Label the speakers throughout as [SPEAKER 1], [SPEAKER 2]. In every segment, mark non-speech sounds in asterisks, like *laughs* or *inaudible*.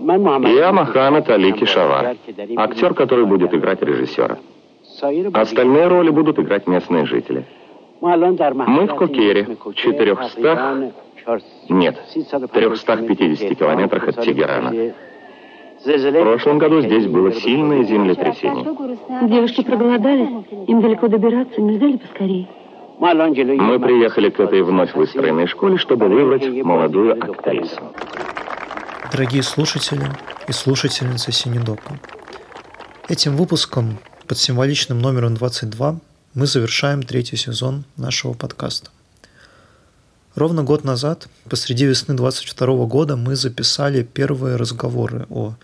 [SPEAKER 1] Я Мохаммед Али Кишавар, актер, который будет играть режиссера. Остальные роли будут играть местные жители. Мы в Кокере, 400... Нет, 350 километрах от Тегерана. В прошлом году здесь было сильное землетрясение.
[SPEAKER 2] Девушки проголодались, им далеко добираться, нельзя ли поскорее?
[SPEAKER 1] Мы приехали к этой вновь выстроенной школе, чтобы выбрать молодую актрису.
[SPEAKER 3] Дорогие слушатели и слушательницы Синедока, этим выпуском под символичным номером 22 мы завершаем третий сезон нашего подкаста. Ровно год назад, посреди весны 22 года, мы записали первые разговоры о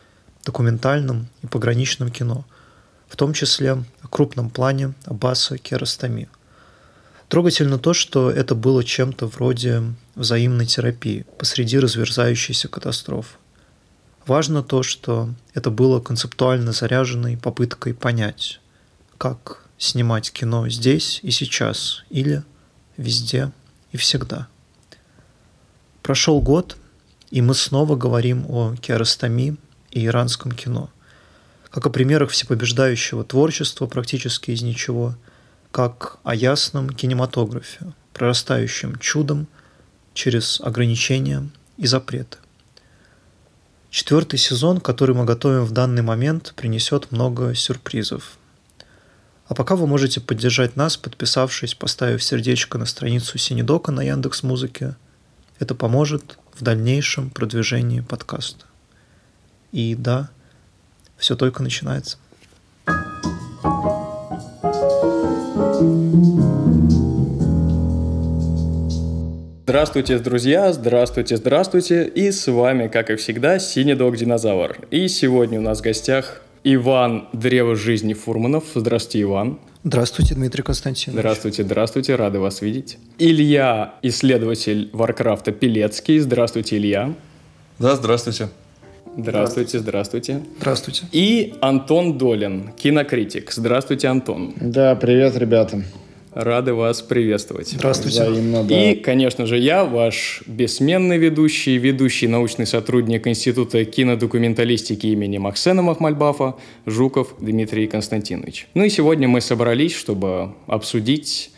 [SPEAKER 3] документальном и пограничном кино, в том числе о крупном плане Аббаса Керастами – Трогательно то, что это было чем-то вроде взаимной терапии посреди разверзающейся катастрофы. Важно то, что это было концептуально заряженной попыткой понять, как снимать кино здесь и сейчас, или везде и всегда. Прошел год, и мы снова говорим о керастами и иранском кино, как о примерах всепобеждающего творчества практически из ничего – как о ясном кинематографе, прорастающем чудом через ограничения и запреты. Четвертый сезон, который мы готовим в данный момент, принесет много сюрпризов. А пока вы можете поддержать нас, подписавшись, поставив сердечко на страницу Синедока на Яндекс Музыке. Это поможет в дальнейшем продвижении подкаста. И да, все только начинается.
[SPEAKER 4] Здравствуйте, друзья! Здравствуйте, здравствуйте! И с вами, как и всегда, Синий Дог Динозавр. И сегодня у нас в гостях Иван Древо Жизни Фурманов. Здравствуйте, Иван.
[SPEAKER 3] Здравствуйте, Дмитрий Константинович.
[SPEAKER 4] Здравствуйте, здравствуйте, рады вас видеть. Илья, исследователь Варкрафта Пелецкий. Здравствуйте, Илья.
[SPEAKER 5] Да, здравствуйте.
[SPEAKER 4] Здравствуйте, здравствуйте.
[SPEAKER 3] Здравствуйте.
[SPEAKER 4] И Антон Долин, кинокритик. Здравствуйте, Антон.
[SPEAKER 6] Да, привет, ребята.
[SPEAKER 4] Рады вас приветствовать.
[SPEAKER 3] Здравствуйте.
[SPEAKER 6] Взаимно, да.
[SPEAKER 4] И, конечно же, я, ваш бессменный ведущий, ведущий научный сотрудник Института кинодокументалистики имени Максена Махмальбафа, Жуков Дмитрий Константинович. Ну и сегодня мы собрались, чтобы обсудить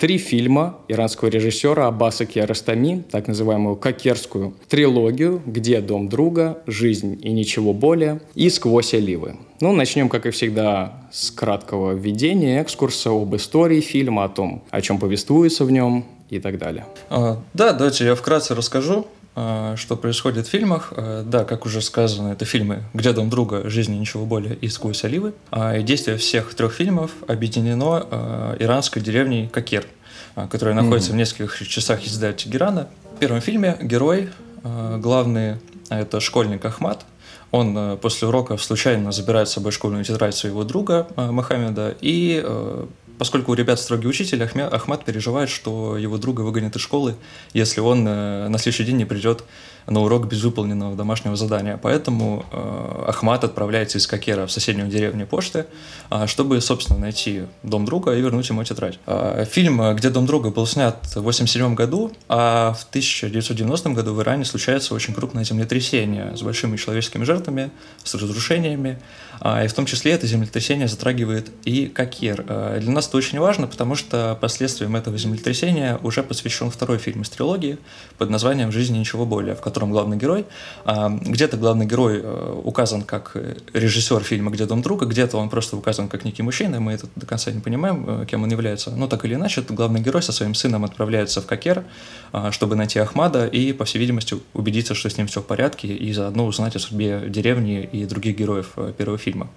[SPEAKER 4] три фильма иранского режиссера Аббаса Киаростами, так называемую «Кокерскую трилогию», где «Дом друга», «Жизнь и ничего более» и «Сквозь оливы». Ну, начнем, как и всегда, с краткого введения, экскурса об истории фильма, о том, о чем повествуется в нем и так далее.
[SPEAKER 5] А, да, давайте я вкратце расскажу. А, что происходит в фильмах. А, да, как уже сказано, это фильмы «Где дом друга», «Жизни ничего более» и «Сквозь оливы». А, и действие всех трех фильмов объединено иранской деревней Кокер, которая находится mm-hmm. в нескольких часах езды от Тегерана. В первом фильме герой, главный, это школьник Ахмат, он после уроков случайно забирает с собой школьную тетрадь своего друга Мохаммеда и поскольку у ребят строгий учитель, Ахмат переживает, что его друга выгонят из школы, если он э, на следующий день не придет на урок без выполненного домашнего задания. Поэтому э, Ахмат отправляется из Кокера в соседнюю деревню почты, э, чтобы, собственно, найти дом друга и вернуть ему тетрадь. Э, фильм «Где дом друга» был снят в 1987 году, а в 1990 году в Иране случается очень крупное землетрясение с большими человеческими жертвами, с разрушениями, э, и в том числе это землетрясение затрагивает и Кокер. Э, для нас это очень важно, потому что последствиям этого землетрясения уже посвящен второй фильм из трилогии под названием «Жизнь ничего более», в котором главный герой. А, где-то главный герой э, указан как режиссер фильма «Где дом друга», где-то он просто указан как некий мужчина, и мы это до конца не понимаем, э, кем он является. Но так или иначе, главный герой со своим сыном отправляется в Кокер, а, чтобы найти Ахмада и, по всей видимости, убедиться, что с ним все в порядке, и заодно узнать о судьбе деревни и других героев э, первого фильма.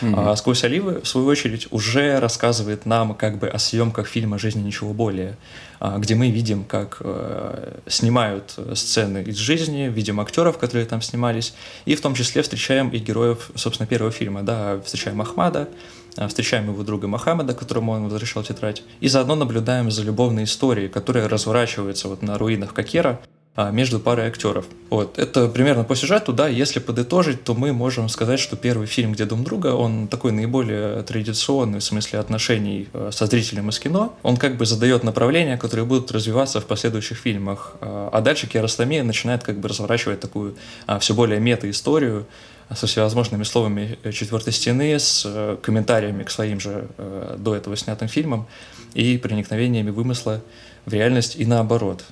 [SPEAKER 5] Mm-hmm. А «Сквозь оливы», в свою очередь, уже рассказывает нам как бы о съемках фильма «Жизни ничего более», а, где мы видим, как э, снимают сцены из жизни, видим актеров, которые там снимались, и в том числе встречаем и героев, собственно, первого фильма, да, встречаем Ахмада, а, встречаем его друга Мохаммеда, которому он возвращал тетрадь, и заодно наблюдаем за любовной историей, которая разворачивается вот на руинах Кокера, между парой актеров. Вот. Это примерно по сюжету, да, если подытожить, то мы можем сказать, что первый фильм «Где дом друга», он такой наиболее традиционный в смысле отношений э, со зрителем из кино. Он как бы задает направления, которые будут развиваться в последующих фильмах. А, а дальше Киаростами начинает как бы разворачивать такую а, все более мета-историю, со всевозможными словами четвертой стены, с э, комментариями к своим же э, до этого снятым фильмам и проникновениями вымысла в реальность и наоборот.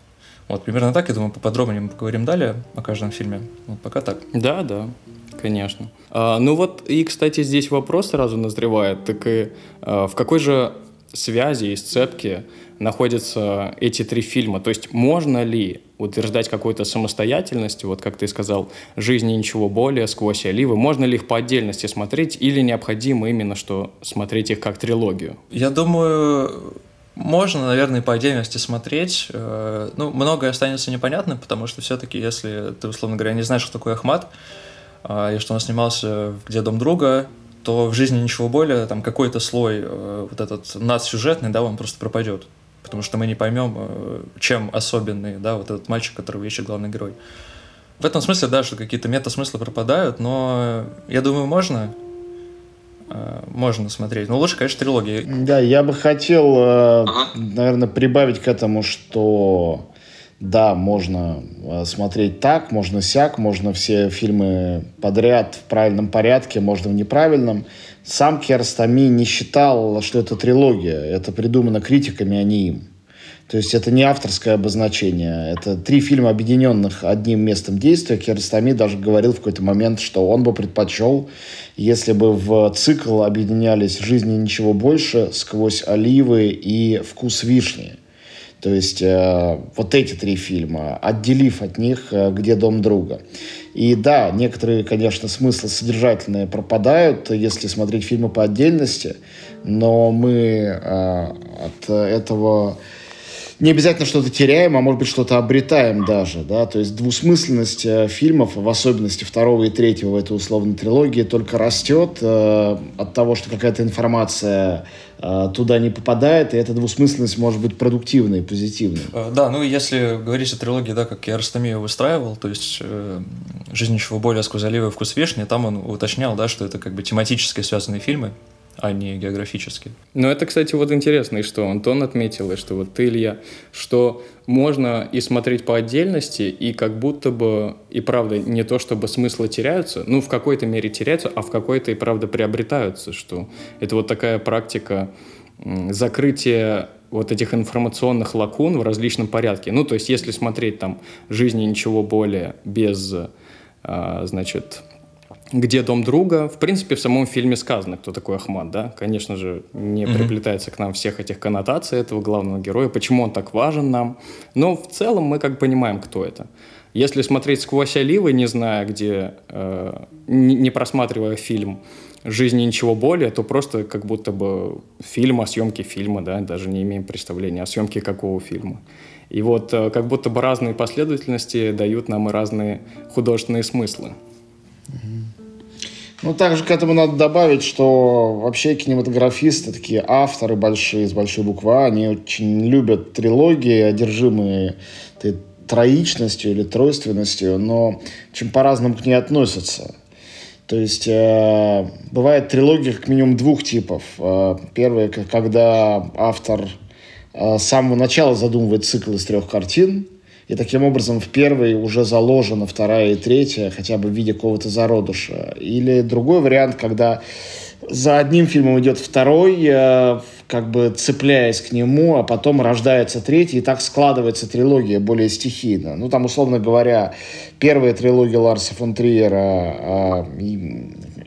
[SPEAKER 5] Вот примерно так, я думаю, поподробнее мы поговорим далее о каждом фильме. Вот пока так.
[SPEAKER 4] Да, да, конечно. А, ну вот и, кстати, здесь вопрос сразу назревает. Так и а, в какой же связи и сцепке находятся эти три фильма? То есть можно ли утверждать какую-то самостоятельность, вот как ты сказал, жизни ничего более, сквозь оливы, можно ли их по отдельности смотреть или необходимо именно что смотреть их как трилогию?
[SPEAKER 5] Я думаю, можно, наверное, по отдельности смотреть. Э, ну, многое останется непонятным, потому что все-таки, если ты, условно говоря, не знаешь, что такое Ахмат, а, и что он снимался «Где дом друга», то в жизни ничего более, там какой-то слой э, вот этот надсюжетный, да, он просто пропадет. Потому что мы не поймем, э, чем особенный, да, вот этот мальчик, которого ищет главный герой. В этом смысле, да, что какие-то мета-смыслы пропадают, но я думаю, можно. Э, можно смотреть. Но лучше, конечно, трилогии.
[SPEAKER 6] Да, я бы хотел, э, наверное, прибавить к этому, что да, можно э, смотреть так, можно сяк, можно все фильмы подряд в правильном порядке, можно в неправильном. Сам Керстами не считал, что это трилогия. Это придумано критиками, а не им. То есть это не авторское обозначение. Это три фильма, объединенных одним местом действия. Киаростами даже говорил в какой-то момент, что он бы предпочел, если бы в цикл объединялись «Жизни ничего больше», «Сквозь оливы» и «Вкус вишни». То есть э, вот эти три фильма, отделив от них э, «Где дом друга». И да, некоторые, конечно, смыслы содержательные пропадают, если смотреть фильмы по отдельности, но мы э, от этого не обязательно что-то теряем, а может быть что-то обретаем даже, да, то есть двусмысленность э, фильмов, в особенности второго и третьего в этой условной трилогии, только растет э, от того, что какая-то информация э, туда не попадает, и эта двусмысленность может быть продуктивной позитивной.
[SPEAKER 5] Э, да, ну если говорить о трилогии, да, как я Растамию выстраивал, то есть э, «Жизнь ничего более сквозь оливы вкус вишни», там он уточнял, да, что это как бы тематически связанные фильмы, а не географически.
[SPEAKER 4] Ну, это, кстати, вот интересно, и что Антон отметил, и что вот ты, Илья, что можно и смотреть по отдельности, и как будто бы, и правда, не то чтобы смыслы теряются, ну, в какой-то мере теряются, а в какой-то и правда приобретаются, что это вот такая практика закрытия вот этих информационных лакун в различном порядке. Ну, то есть, если смотреть там «Жизни ничего более» без, а, значит, где дом друга. В принципе, в самом фильме сказано, кто такой Ахмад, да. Конечно же, не mm-hmm. приплетается к нам всех этих коннотаций этого главного героя, почему он так важен нам. Но в целом мы как понимаем, кто это. Если смотреть сквозь оливы, не зная, где, э, не, не просматривая фильм «Жизни ничего более», то просто как будто бы фильм о съемке фильма, да, даже не имеем представления о съемке какого фильма. И вот э, как будто бы разные последовательности дают нам и разные художественные смыслы.
[SPEAKER 6] Mm-hmm. Ну, также к этому надо добавить, что вообще кинематографисты, такие авторы большие, с большой буквы А, они очень любят трилогии, одержимые троичностью или тройственностью, но очень по-разному к ней относятся. То есть э, бывает трилогия как минимум двух типов. Э, первое, когда автор э, с самого начала задумывает цикл из трех картин, и таким образом в первой уже заложена вторая и третья, хотя бы в виде какого-то зародыша. Или другой вариант, когда за одним фильмом идет второй, э, как бы цепляясь к нему, а потом рождается третий, и так складывается трилогия более стихийно. Ну, там, условно говоря, первая трилогия Ларса фон Триера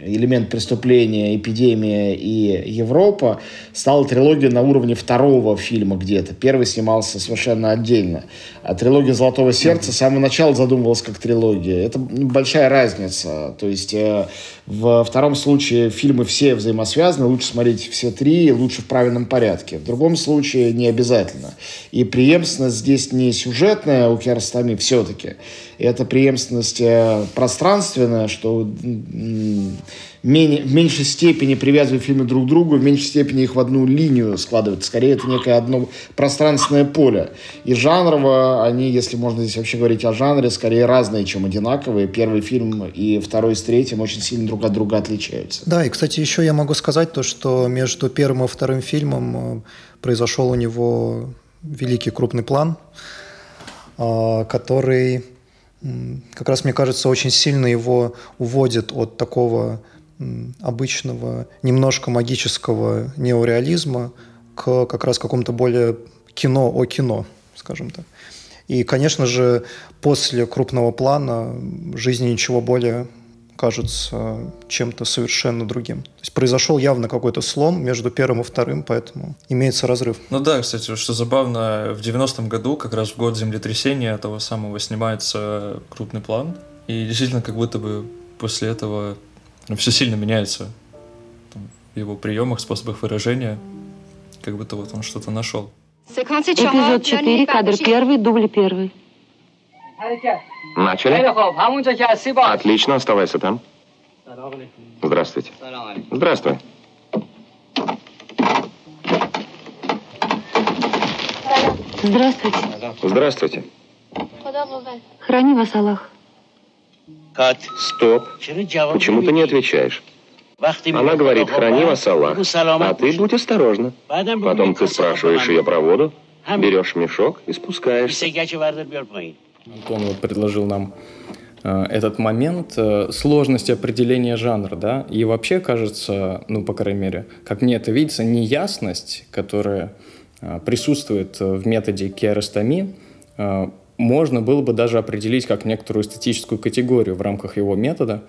[SPEAKER 6] элемент преступления, эпидемия и Европа, стала трилогия на уровне второго фильма где-то. Первый снимался совершенно отдельно. А трилогия «Золотого сердца» с самого начала задумывалась как трилогия. Это большая разница. То есть э, В втором случае фильмы все взаимосвязаны, лучше смотреть все три, лучше в правильном порядке. В другом случае не обязательно. И преемственность здесь не сюжетная у Киаростами все-таки. Это преемственность э, пространственная, что менее, в меньшей степени привязывают фильмы друг к другу, в меньшей степени их в одну линию складывают. Скорее, это некое одно пространственное поле. И жанрово они, если можно здесь вообще говорить о жанре, скорее разные, чем одинаковые. Первый фильм и второй с третьим очень сильно друг от друга отличаются.
[SPEAKER 3] Да, и, кстати, еще я могу сказать то, что между первым и вторым фильмом э, произошел у него великий крупный план, э, который как раз, мне кажется, очень сильно его уводит от такого обычного, немножко магического неореализма к как раз какому-то более кино о кино, скажем так. И, конечно же, после крупного плана жизни ничего более кажется чем-то совершенно другим. То есть произошел явно какой-то слом между первым и вторым, поэтому имеется разрыв.
[SPEAKER 5] Ну да, кстати, что забавно, в 90-м году, как раз в год землетрясения того самого, снимается крупный план. И действительно, как будто бы после этого все сильно меняется там, в его приемах, способах выражения, как будто вот он что-то нашел.
[SPEAKER 2] Эпизод 4, кадр первый, дубль первый.
[SPEAKER 1] Начали? Отлично, оставайся там. Здравствуйте. Здравствуй.
[SPEAKER 2] Здравствуйте.
[SPEAKER 1] Здравствуйте.
[SPEAKER 2] Храни вас Аллах.
[SPEAKER 1] Стоп. Почему ты не отвечаешь? Она говорит, храни вас Аллах, а ты будь осторожна. Потом ты спрашиваешь ее про воду, берешь мешок и спускаешься.
[SPEAKER 4] Антон вот предложил нам э, этот момент э, сложности определения жанра, да, и вообще кажется, ну, по крайней мере, как мне это видится, неясность, которая э, присутствует в методе керастомии, можно было бы даже определить как некоторую эстетическую категорию в рамках его метода.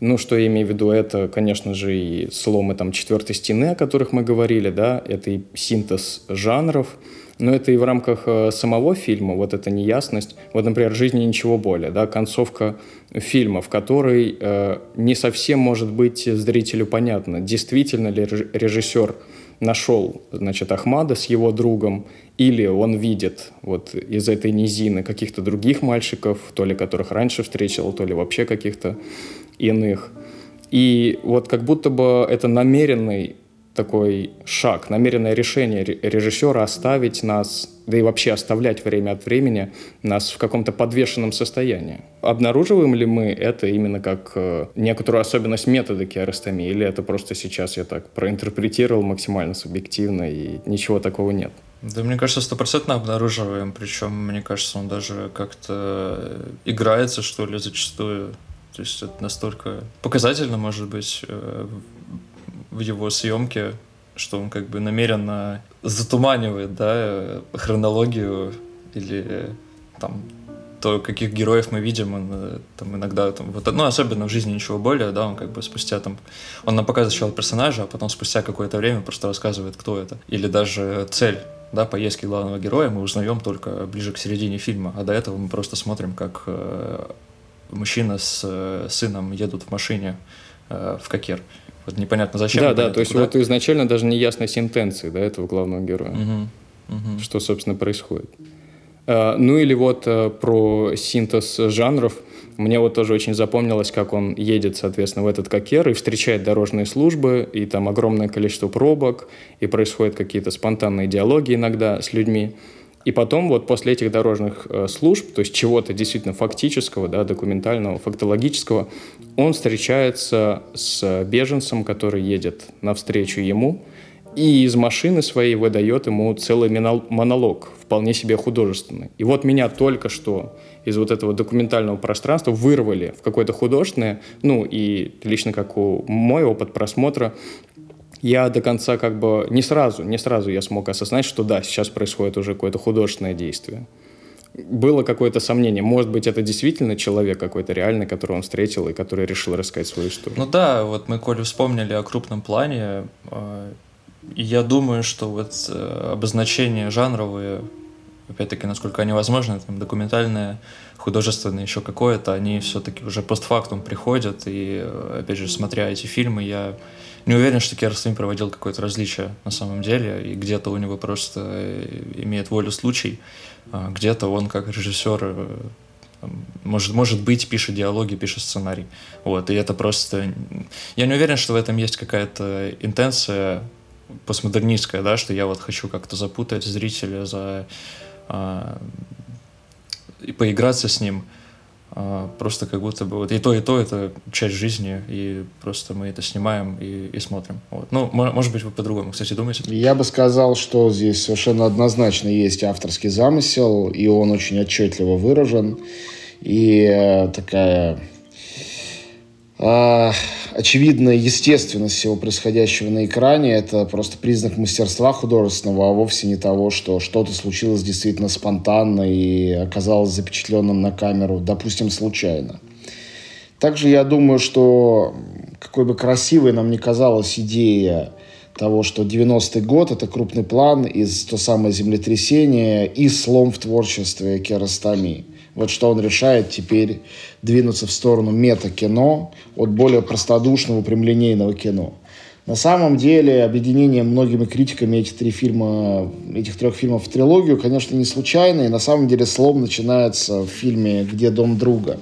[SPEAKER 4] Ну, что я имею в виду, это, конечно же, и сломы там четвертой стены, о которых мы говорили, да, это и синтез жанров, но это и в рамках э, самого фильма, вот эта неясность. Вот, например, «Жизни ничего более», да, концовка фильма, в которой э, не совсем может быть зрителю понятно, действительно ли режиссер нашел, значит, Ахмада с его другом, или он видит вот из этой низины каких-то других мальчиков, то ли которых раньше встретил, то ли вообще каких-то иных. И вот как будто бы это намеренный такой шаг, намеренное решение режиссера оставить нас, да и вообще оставлять время от времени нас в каком-то подвешенном состоянии. Обнаруживаем ли мы это именно как э, некоторую особенность метода керастомии, или это просто сейчас я так проинтерпретировал максимально субъективно и ничего такого нет?
[SPEAKER 5] Да, мне кажется, стопроцентно обнаруживаем, причем, мне кажется, он даже как-то играется, что ли, зачастую. То есть это настолько показательно, может быть, э, в его съемке, что он как бы намеренно затуманивает, да, хронологию или там то, каких героев мы видим, он э, там иногда, там, вот, ну, особенно в жизни ничего более, да, он как бы спустя там, он нам показывает сначала персонажа, а потом спустя какое-то время просто рассказывает, кто это. Или даже цель, да, поездки главного героя мы узнаем только ближе к середине фильма, а до этого мы просто смотрим, как э, мужчина с э, сыном едут в машине э, в Кокер. Вот непонятно зачем.
[SPEAKER 4] Да, да, то есть куда. вот изначально даже не ясность интенции да, этого главного героя. Угу, угу. Что, собственно, происходит. А, ну или вот а, про синтез жанров. Мне вот тоже очень запомнилось, как он едет, соответственно, в этот кокер и встречает дорожные службы, и там огромное количество пробок, и происходят какие-то спонтанные диалоги иногда с людьми. И потом вот после этих дорожных э, служб, то есть чего-то действительно фактического, да, документального, фактологического, он встречается с беженцем, который едет навстречу ему, и из машины своей выдает ему целый монолог, вполне себе художественный. И вот меня только что из вот этого документального пространства вырвали в какое-то художественное, ну и лично как у мой опыт просмотра, я до конца как бы не сразу, не сразу я смог осознать, что да, сейчас происходит уже какое-то художественное действие. Было какое-то сомнение, может быть, это действительно человек какой-то реальный, которого он встретил и который решил рассказать свою историю.
[SPEAKER 5] Ну да, вот мы, Коля, вспомнили о крупном плане. А, я думаю, что вот э, обозначения жанровые опять-таки, насколько они возможны, там, документальные, художественные, еще какое-то, они все-таки уже постфактум приходят, и, опять же, смотря эти фильмы, я не уверен, что Керстин проводил какое-то различие на самом деле, и где-то у него просто э, имеет волю случай, а где-то он как режиссер э, может, может быть, пишет диалоги, пишет сценарий. Вот, и это просто... Я не уверен, что в этом есть какая-то интенция постмодернистская, да, что я вот хочу как-то запутать зрителя за... А, и поиграться с ним. А, просто как будто бы вот и то, и то это часть жизни, и просто мы это снимаем и, и смотрим. Вот. Ну, может быть, вы по-другому, кстати, думаете?
[SPEAKER 6] Я бы сказал, что здесь совершенно однозначно есть авторский замысел, и он очень отчетливо выражен. И э, такая очевидная естественность всего происходящего на экране – это просто признак мастерства художественного, а вовсе не того, что что-то случилось действительно спонтанно и оказалось запечатленным на камеру, допустим, случайно. Также я думаю, что какой бы красивой нам ни казалась идея того, что 90-й год — это крупный план из то самое землетрясение и слом в творчестве Керастами. Вот что он решает теперь двинуться в сторону мета-кино от более простодушного, прямолинейного кино. На самом деле, объединение многими критиками этих, три фильма, этих трех фильмов в трилогию, конечно, не случайно. И на самом деле слом начинается в фильме «Где дом друга?».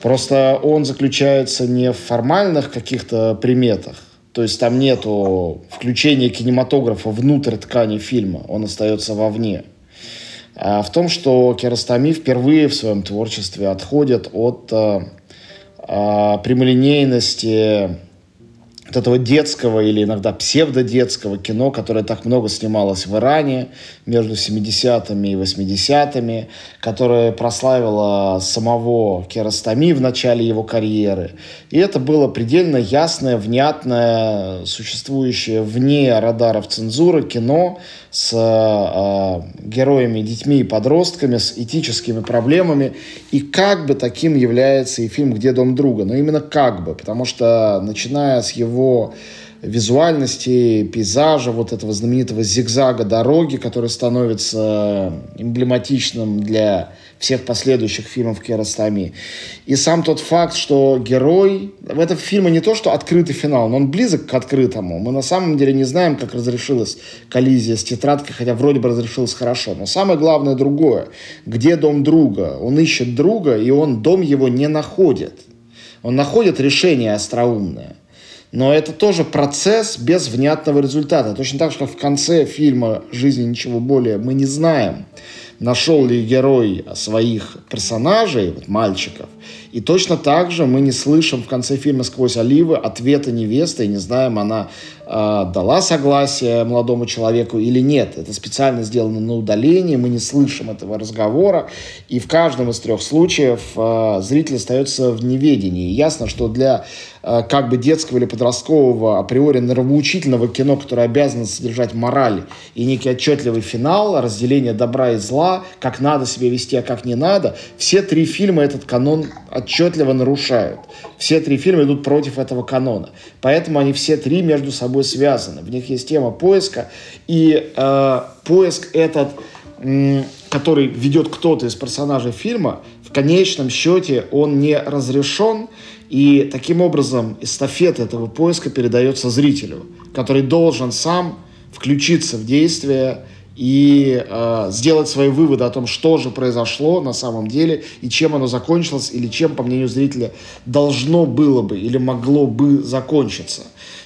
[SPEAKER 6] Просто он заключается не в формальных каких-то приметах, то есть там нету включения кинематографа внутрь ткани фильма, он остается вовне. А в том, что Керастами впервые в своем творчестве отходит от а, а, прямолинейности вот этого детского или иногда псевдодетского кино, которое так много снималось в Иране между 70-ми и 80-ми, которое прославило самого Керастами в начале его карьеры. И это было предельно ясное, внятное, существующее вне радаров цензуры кино с э, героями, детьми и подростками, с этическими проблемами. И как бы таким является и фильм «Где дом друга?». Но именно как бы, потому что начиная с его визуальности, пейзажа, вот этого знаменитого зигзага дороги, который становится эмблематичным для всех последующих фильмов Киаростами. И сам тот факт, что герой... В этом фильме не то, что открытый финал, но он близок к открытому. Мы на самом деле не знаем, как разрешилась коллизия с тетрадкой, хотя вроде бы разрешилась хорошо. Но самое главное другое. Где дом друга? Он ищет друга, и он дом его не находит. Он находит решение остроумное. Но это тоже процесс без внятного результата. Точно так как в конце фильма «Жизни ничего более» мы не знаем, нашел ли герой своих персонажей, вот мальчиков, и точно так же мы не слышим в конце фильма «Сквозь оливы» ответа невесты, и не знаем, она э, дала согласие молодому человеку или нет. Это специально сделано на удалении, мы не слышим этого разговора, и в каждом из трех случаев э, зритель остается в неведении. И ясно, что для э, как бы детского или подросткового априори нравоучительного кино, которое обязано содержать мораль и некий отчетливый финал, разделение добра и зла, как надо себя вести, а как не надо, все три фильма этот канон отчетливо нарушают. Все три фильма идут против этого канона. Поэтому они все три между собой связаны. В них есть тема поиска. И э, поиск этот, э, который ведет кто-то из персонажей фильма, в конечном счете он не разрешен. И таким образом эстафета этого поиска передается зрителю, который должен сам включиться в действие и э, сделать свои выводы о том, что же произошло на самом деле и чем оно закончилось, или чем, по мнению зрителя, должно было бы или могло бы закончиться.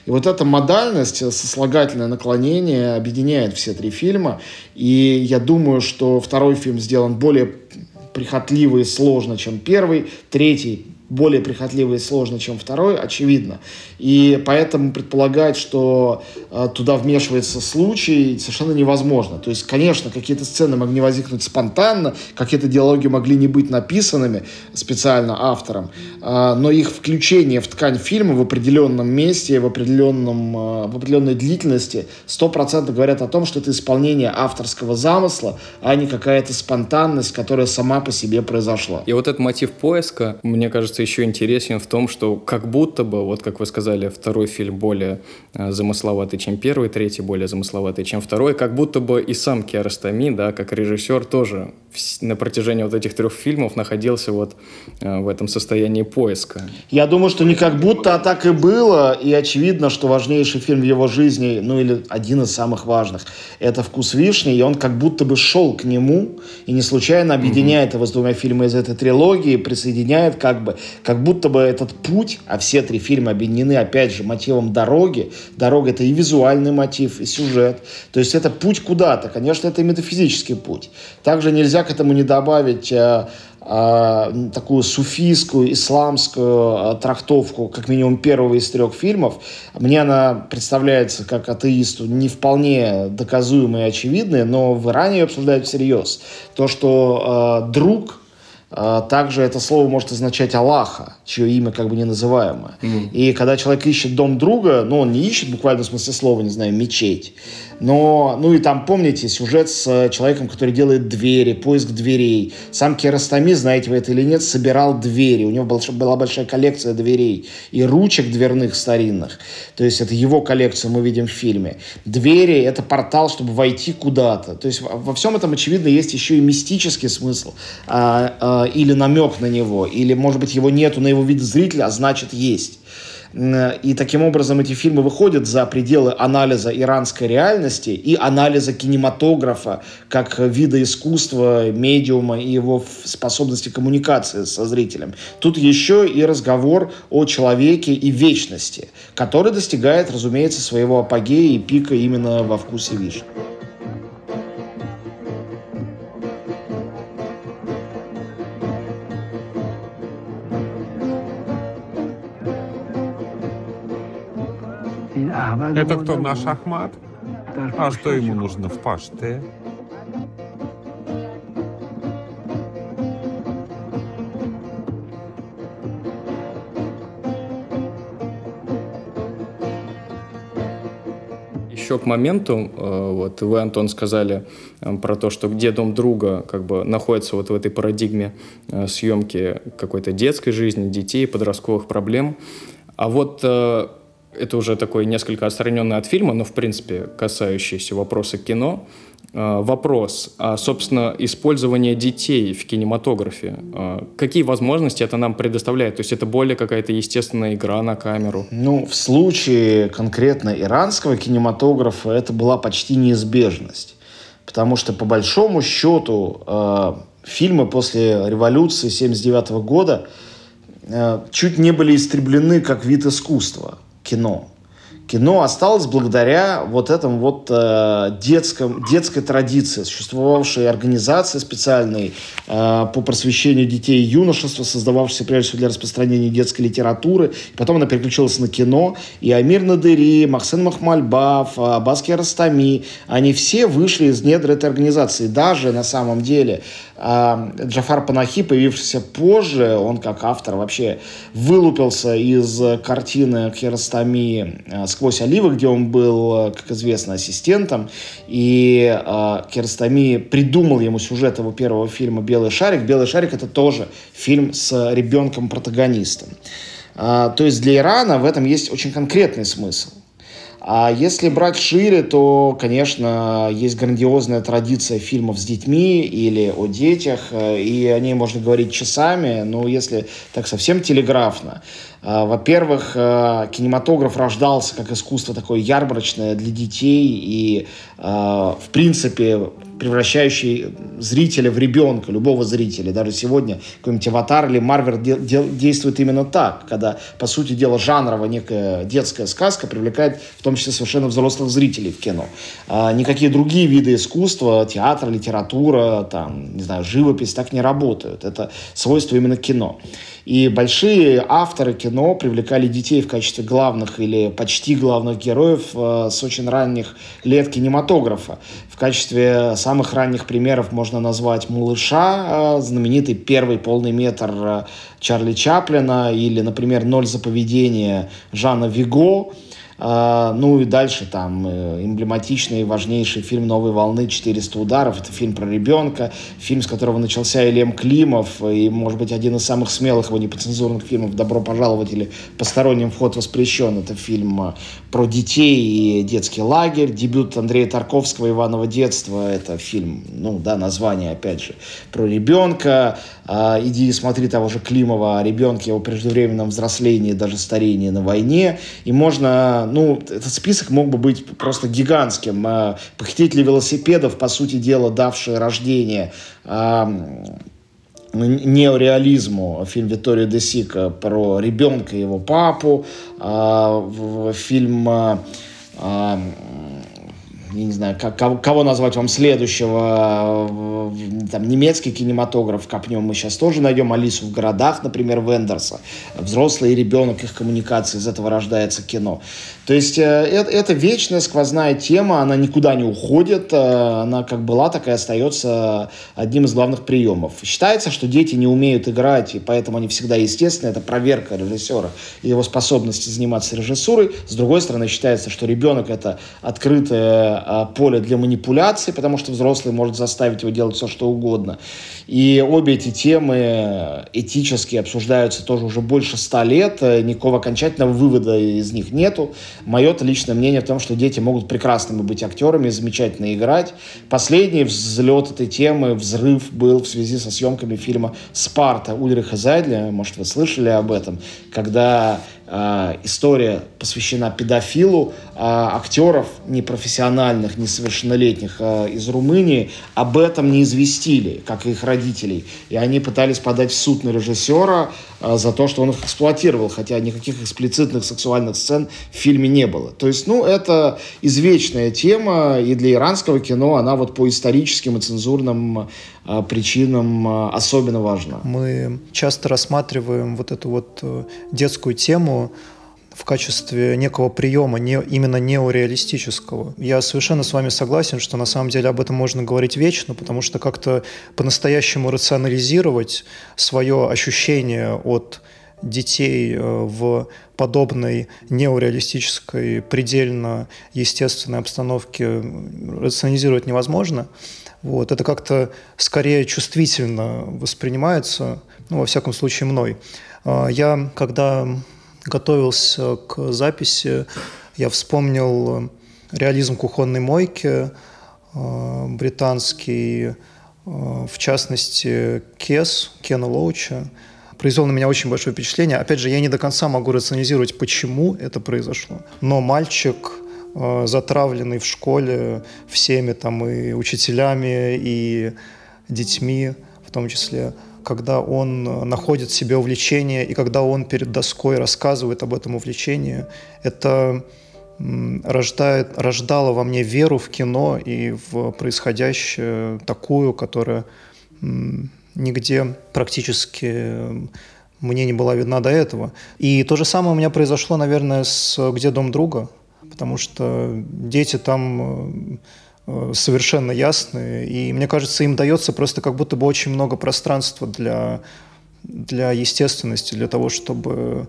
[SPEAKER 6] И вот эта модальность, сослагательное наклонение объединяет все три фильма. И я думаю, что второй фильм сделан более прихотливо и сложно, чем первый. Третий более прихотливо и сложно, чем второй, очевидно. И поэтому предполагать, что э, туда вмешивается случай, совершенно невозможно. То есть, конечно, какие-то сцены могли возникнуть спонтанно, какие-то диалоги могли не быть написанными специально автором, э, но их включение в ткань фильма в определенном месте, в, определенном, э, в определенной длительности стопроцентно говорят о том, что это исполнение авторского замысла, а не какая-то спонтанность, которая сама по себе произошла.
[SPEAKER 4] И вот этот мотив поиска, мне кажется, еще интересен в том, что как будто бы, вот как вы сказали, второй фильм более э, замысловатый, чем первый, третий более замысловатый, чем второй, как будто бы и сам Киаростами, да, как режиссер тоже на протяжении вот этих трех фильмов находился вот э, в этом состоянии поиска.
[SPEAKER 6] Я думаю, что не как будто, а так и было, и очевидно, что важнейший фильм в его жизни, ну или один из самых важных, это «Вкус вишни», и он как будто бы шел к нему, и не случайно объединяет mm-hmm. его с двумя фильмами из этой трилогии, присоединяет как бы, как будто бы этот путь, а все три фильма объединены, опять же, мотивом дороги. Дорога — это и визуальный мотив, и сюжет. То есть это путь куда-то. Конечно, это метафизический путь. Также нельзя к этому не добавить э, э, такую суфийскую, исламскую э, трактовку, как минимум первого из трех фильмов. Мне она представляется как атеисту не вполне доказуемой и очевидной, но в Иране ее обсуждают всерьез. То, что э, друг также это слово может означать Аллаха, чье имя как бы не называемое. Mm. И когда человек ищет дом друга, ну, он не ищет буквально в смысле слова, не знаю, мечеть. Но, ну и там, помните, сюжет с э, человеком, который делает двери, поиск дверей. Сам Керастами, знаете вы это или нет, собирал двери. У него была большая коллекция дверей и ручек дверных старинных. То есть это его коллекцию мы видим в фильме. Двери — это портал, чтобы войти куда-то. То есть во всем этом, очевидно, есть еще и мистический смысл. Или намек на него. Или, может быть, его нету на его вид зрителя, а значит, есть. И таким образом эти фильмы выходят за пределы анализа иранской реальности и анализа кинематографа как вида искусства, медиума и его способности коммуникации со зрителем. Тут еще и разговор о человеке и вечности, который достигает, разумеется, своего апогея и пика именно во вкусе вишни.
[SPEAKER 7] Это кто, наш Ахмат? А что ему нужно в паште?
[SPEAKER 4] еще к моменту, э, вот вы, Антон, сказали э, про то, что где дом друга как бы находится вот в этой парадигме э, съемки какой-то детской жизни, детей, подростковых проблем. А вот это уже такой несколько отстраненный от фильма, но в принципе касающийся вопроса кино. А, вопрос, а, собственно, использование детей в кинематографе. А, какие возможности это нам предоставляет? То есть это более какая-то естественная игра на камеру?
[SPEAKER 6] Ну, в случае конкретно иранского кинематографа это была почти неизбежность. Потому что, по большому счету, фильмы после революции 1979 года чуть не были истреблены как вид искусства кино. Кино осталось благодаря вот этому вот э, детском, детской традиции, существовавшей организации специальной э, по просвещению детей и юношества, создававшейся прежде всего для распространения детской литературы. Потом она переключилась на кино. И Амир Надыри, Максен Махмальбав, Аббас Растами, они все вышли из недр этой организации. Даже на самом деле а Джафар Панахи, появившийся позже, он как автор вообще вылупился из картины Киростами э, «Сквозь оливы», где он был, как известно, ассистентом. И э, Киростами придумал ему сюжет его первого фильма «Белый шарик». «Белый шарик» — это тоже фильм с ребенком-протагонистом. А, то есть для Ирана в этом есть очень конкретный смысл. А если брать шире, то, конечно, есть грандиозная традиция фильмов с детьми или о детях, э, и о ней можно говорить часами, но если так совсем телеграфно, э, во-первых, э, кинематограф рождался как искусство такое ярмарочное для детей и, в принципе, превращающий зрителя в ребенка, любого зрителя. Даже сегодня какой-нибудь «Аватар» или де- действует именно так, когда, по сути дела, жанровая некая детская сказка привлекает в том числе совершенно взрослых зрителей в кино. А никакие другие виды искусства, театр, литература, там, не знаю, живопись так не работают. Это свойство именно кино. И большие авторы кино привлекали детей в качестве главных или почти главных героев э, с очень ранних лет кинематографа. В качестве самых ранних примеров можно назвать «Малыша», э, знаменитый первый полный метр э, Чарли Чаплина, или, например, «Ноль за поведение» Жана Виго. А, ну и дальше там э, эмблематичный и важнейший фильм «Новой волны. 400 ударов». Это фильм про ребенка, фильм, с которого начался Ильем Климов, и, может быть, один из самых смелых его непоцензурных фильмов «Добро пожаловать» или «Посторонним вход воспрещен». Это фильм э, про детей и детский лагерь. Дебют Андрея Тарковского «Иваново детство». Это фильм, ну да, название, опять же, про ребенка. А, иди смотри того же Климова о ребенке, его преждевременном взрослении, даже старении на войне. И можно, ну, этот список мог бы быть просто гигантским. А, похитители велосипедов, по сути дела, давшие рождение а, неореализму, фильм Виторио де Сика про ребенка и его папу, фильм я не знаю, как, кого, назвать вам следующего, там, немецкий кинематограф копнем, мы сейчас тоже найдем Алису в городах, например, Вендерса, взрослый и ребенок, их коммуникации, из этого рождается кино. То есть это, это вечная сквозная тема, она никуда не уходит, э, она как была, так и остается одним из главных приемов. Считается, что дети не умеют играть, и поэтому они всегда естественны, это проверка режиссера и его способности заниматься режиссурой. С другой стороны, считается, что ребенок это открытое э, поле для манипуляции, потому что взрослый может заставить его делать все, что угодно. И обе эти темы этически обсуждаются тоже уже больше ста лет, э, никакого окончательного вывода из них нету. Мое личное мнение в том, что дети могут прекрасными быть актерами, замечательно играть. Последний взлет этой темы, взрыв был в связи со съемками фильма «Спарта» Ульриха Зайдля, может, вы слышали об этом, когда история посвящена педофилу, э, актеров непрофессиональных, несовершеннолетних э, из Румынии об этом не известили, как и их родителей. И они пытались подать в суд на режиссера за то, что он их эксплуатировал, хотя никаких эксплицитных сексуальных сцен в фильме не было. То есть, ну, это извечная тема, и для иранского кино она вот по историческим и цензурным э, причинам э, особенно важна.
[SPEAKER 3] Мы часто рассматриваем вот эту вот э, детскую тему в качестве некого приема, не, именно неореалистического. Я совершенно с вами согласен, что на самом деле об этом можно говорить вечно, потому что как-то по-настоящему рационализировать свое ощущение от детей э, в подобной неореалистической, предельно естественной обстановке рационализировать невозможно. Вот. Это как-то скорее чувствительно воспринимается, ну, во всяком случае, мной. А, я, когда готовился к записи, я вспомнил реализм кухонной мойки, а, британский, а, в частности, Кес, Кена Лоуча, произвел на меня очень большое впечатление. Опять же, я не до конца могу рационализировать, почему это произошло. Но мальчик, затравленный в школе всеми там и учителями, и детьми в том числе, когда он э, находит в себе увлечение и когда он перед доской рассказывает об этом увлечении, это рождает, рождало во мне веру в кино и в происходящее такую, которая нигде практически мне не была видна до этого. И то же самое у меня произошло, наверное, с «Где дом друга?», потому что дети там э, Э, совершенно ясные. И мне кажется, им дается просто как будто бы очень много пространства для, для естественности, для того, чтобы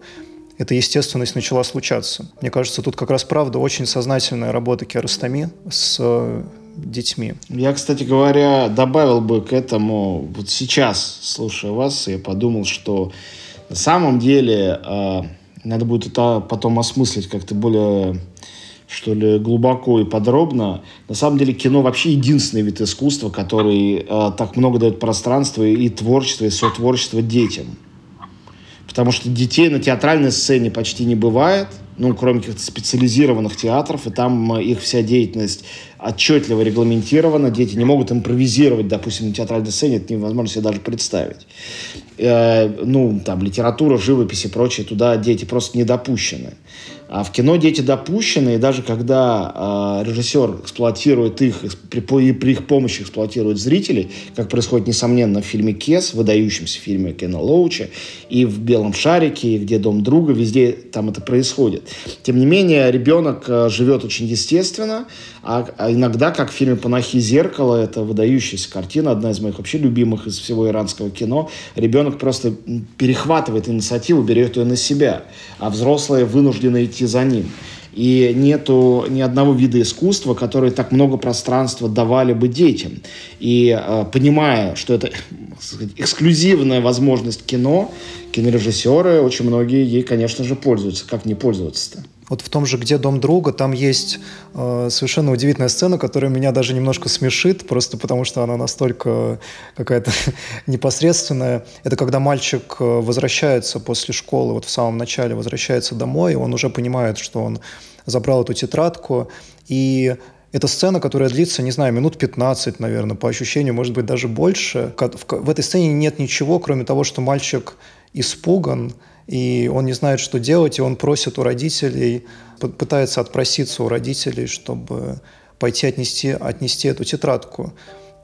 [SPEAKER 3] эта естественность начала случаться. Мне кажется, тут как раз правда очень сознательная работа Киаростами с э, детьми.
[SPEAKER 6] Я, кстати говоря, добавил бы к этому, вот сейчас, слушая вас, я подумал, что на самом деле э, надо будет это потом осмыслить как-то более что ли, глубоко и подробно. На самом деле кино вообще единственный вид искусства, который э, так много дает пространства и творчества, и сотворчества детям. Потому что детей на театральной сцене почти не бывает, ну, кроме каких-то специализированных театров, и там э, их вся деятельность отчетливо регламентирована. Дети не могут импровизировать, допустим, на театральной сцене, это невозможно себе даже представить. Э, ну, там, литература, живопись и прочее, туда дети просто не допущены. А в кино дети допущены, и даже когда э, режиссер эксплуатирует их, при, при их помощи эксплуатирует зрителей, как происходит, несомненно, в фильме «Кес», выдающемся фильме Кена Лоуча, и в «Белом шарике», и «Где дом друга», везде там это происходит. Тем не менее, ребенок э, живет очень естественно, а, а иногда, как в фильме «Панахи зеркало», это выдающаяся картина, одна из моих вообще любимых из всего иранского кино, ребенок просто перехватывает инициативу, берет ее на себя, а взрослые вынуждены идти за ним. И нету ни одного вида искусства, который так много пространства давали бы детям. И э, понимая, что это сказать, эксклюзивная возможность кино, кинорежиссеры, очень многие ей, конечно же, пользуются. Как не пользоваться-то?
[SPEAKER 3] Вот в том же «Где дом друга» там есть э, совершенно удивительная сцена, которая меня даже немножко смешит, просто потому что она настолько какая-то *laughs* непосредственная. Это когда мальчик э, возвращается после школы, вот в самом начале возвращается домой, и он уже понимает, что он забрал эту тетрадку, и это сцена, которая длится, не знаю, минут 15, наверное, по ощущению, может быть, даже больше. В этой сцене нет ничего, кроме того, что мальчик испуган, и он не знает, что делать, и он просит у родителей, пытается отпроситься у родителей, чтобы пойти отнести, отнести эту тетрадку.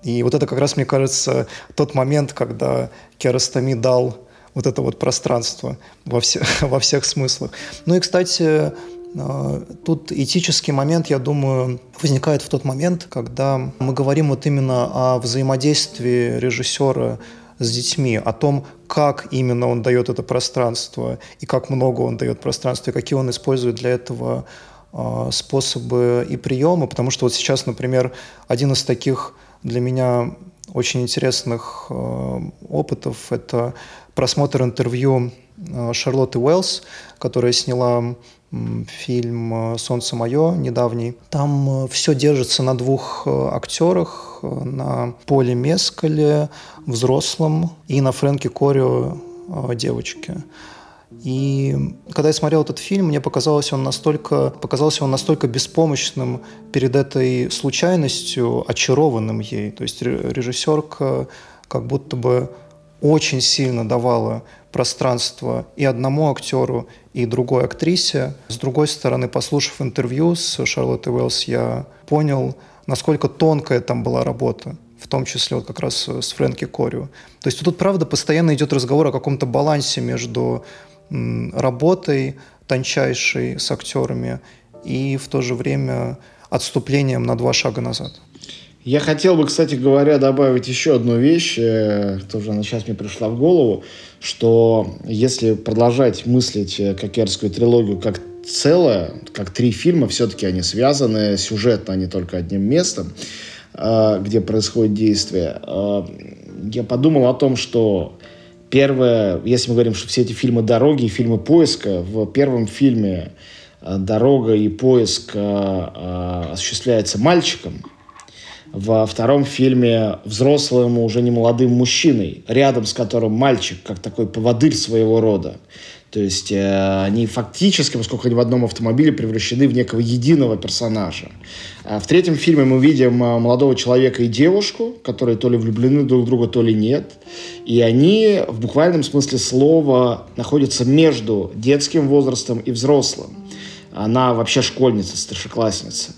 [SPEAKER 3] И вот это как раз, мне кажется, тот момент, когда Керастами дал вот это вот пространство во, все, *laughs* во всех смыслах. Ну и, кстати, э, тут этический момент, я думаю, возникает в тот момент, когда мы говорим вот именно о взаимодействии режиссера с детьми, о том, как именно он дает это пространство, и как много он дает пространства, и какие он использует для этого э, способы и приемы, потому что вот сейчас, например, один из таких для меня очень интересных э, опытов – это просмотр интервью э, Шарлотты Уэллс, которая сняла фильм «Солнце мое» недавний. Там все держится на двух актерах, на Поле Мескале, взрослом, и на Фрэнке Корио девочке. И когда я смотрел этот фильм, мне показалось он настолько, показался он настолько беспомощным перед этой случайностью, очарованным ей. То есть режиссерка как будто бы очень сильно давала пространство и одному актеру, и другой актрисе. С другой стороны, послушав интервью с Шарлоттой Уэллс, я понял, насколько тонкая там была работа в том числе вот как раз с Фрэнки Корио. То есть тут, правда, постоянно идет разговор о каком-то балансе между работой тончайшей с актерами и в то же время отступлением на два шага назад.
[SPEAKER 6] Я хотел бы, кстати говоря, добавить еще одну вещь, э, тоже она сейчас мне пришла в голову, что если продолжать мыслить э, Кокерскую трилогию как целое, как три фильма, все-таки они связаны сюжетно, не только одним местом, э, где происходит действие, я подумал о том, что первое, если мы говорим, что все эти фильмы «Дороги» и фильмы поиска, в первом фильме «Дорога» и «Поиск» осуществляется мальчиком – во втором фильме взрослым, уже не молодым мужчиной, рядом с которым мальчик, как такой поводырь своего рода. То есть э, они фактически, поскольку они в одном автомобиле, превращены в некого единого персонажа. А в третьем фильме мы видим э, молодого человека и девушку, которые то ли влюблены друг в друга, то ли нет. И они в буквальном смысле слова находятся между детским возрастом и взрослым. Она вообще школьница, старшеклассница.